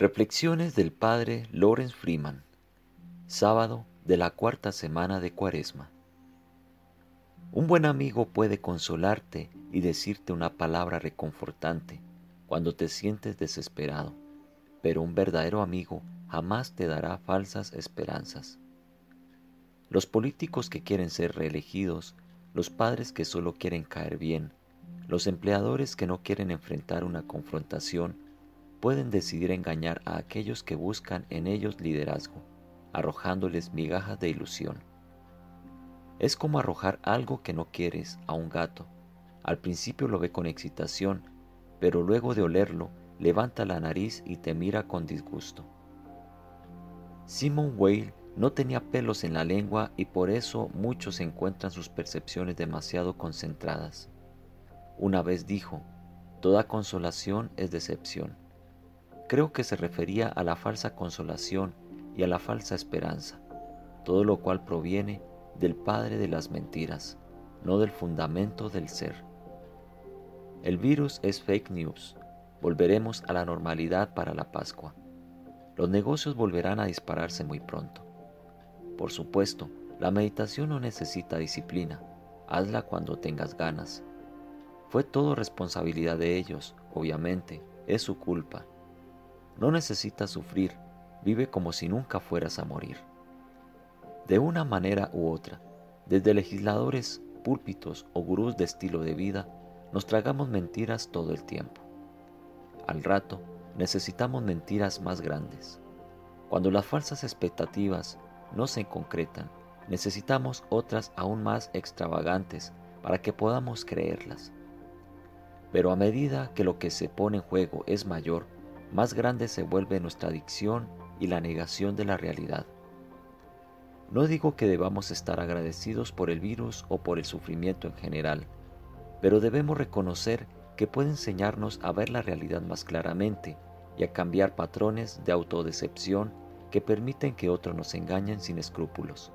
Reflexiones del Padre Lawrence Freeman, sábado de la cuarta semana de Cuaresma. Un buen amigo puede consolarte y decirte una palabra reconfortante cuando te sientes desesperado, pero un verdadero amigo jamás te dará falsas esperanzas. Los políticos que quieren ser reelegidos, los padres que solo quieren caer bien, los empleadores que no quieren enfrentar una confrontación, pueden decidir engañar a aquellos que buscan en ellos liderazgo, arrojándoles migajas de ilusión. Es como arrojar algo que no quieres a un gato. Al principio lo ve con excitación, pero luego de olerlo, levanta la nariz y te mira con disgusto. Simon Weil no tenía pelos en la lengua y por eso muchos encuentran sus percepciones demasiado concentradas. Una vez dijo, toda consolación es decepción. Creo que se refería a la falsa consolación y a la falsa esperanza, todo lo cual proviene del Padre de las mentiras, no del fundamento del ser. El virus es fake news. Volveremos a la normalidad para la Pascua. Los negocios volverán a dispararse muy pronto. Por supuesto, la meditación no necesita disciplina. Hazla cuando tengas ganas. Fue todo responsabilidad de ellos, obviamente, es su culpa no necesitas sufrir, vive como si nunca fueras a morir. De una manera u otra, desde legisladores, púlpitos o gurús de estilo de vida, nos tragamos mentiras todo el tiempo. Al rato, necesitamos mentiras más grandes. Cuando las falsas expectativas no se concretan, necesitamos otras aún más extravagantes para que podamos creerlas. Pero a medida que lo que se pone en juego es mayor, más grande se vuelve nuestra adicción y la negación de la realidad. No digo que debamos estar agradecidos por el virus o por el sufrimiento en general, pero debemos reconocer que puede enseñarnos a ver la realidad más claramente y a cambiar patrones de autodecepción que permiten que otros nos engañen sin escrúpulos.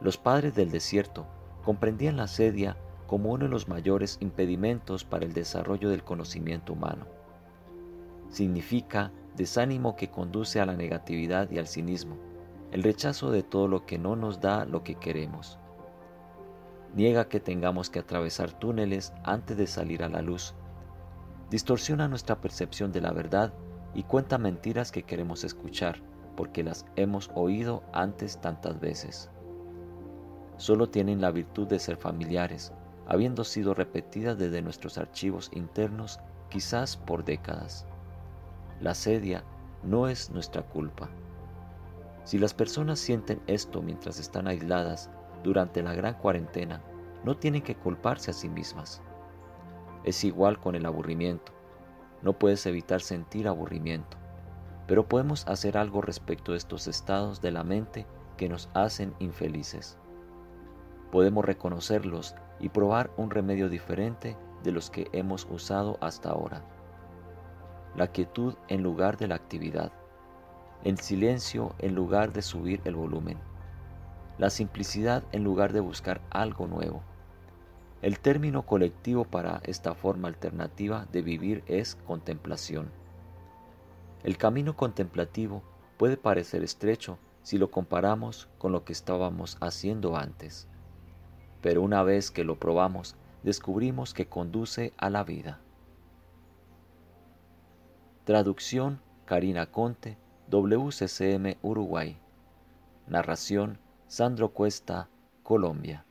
Los padres del desierto comprendían la sedia como uno de los mayores impedimentos para el desarrollo del conocimiento humano significa desánimo que conduce a la negatividad y al cinismo, el rechazo de todo lo que no nos da lo que queremos. Niega que tengamos que atravesar túneles antes de salir a la luz. Distorsiona nuestra percepción de la verdad y cuenta mentiras que queremos escuchar porque las hemos oído antes tantas veces. Solo tienen la virtud de ser familiares, habiendo sido repetidas desde nuestros archivos internos quizás por décadas. La sedia no es nuestra culpa. Si las personas sienten esto mientras están aisladas durante la gran cuarentena, no tienen que culparse a sí mismas. Es igual con el aburrimiento. No puedes evitar sentir aburrimiento, pero podemos hacer algo respecto de estos estados de la mente que nos hacen infelices. Podemos reconocerlos y probar un remedio diferente de los que hemos usado hasta ahora la quietud en lugar de la actividad, el silencio en lugar de subir el volumen, la simplicidad en lugar de buscar algo nuevo. El término colectivo para esta forma alternativa de vivir es contemplación. El camino contemplativo puede parecer estrecho si lo comparamos con lo que estábamos haciendo antes, pero una vez que lo probamos, descubrimos que conduce a la vida. Traducción Karina Conte, WCCM Uruguay. Narración Sandro Cuesta, Colombia.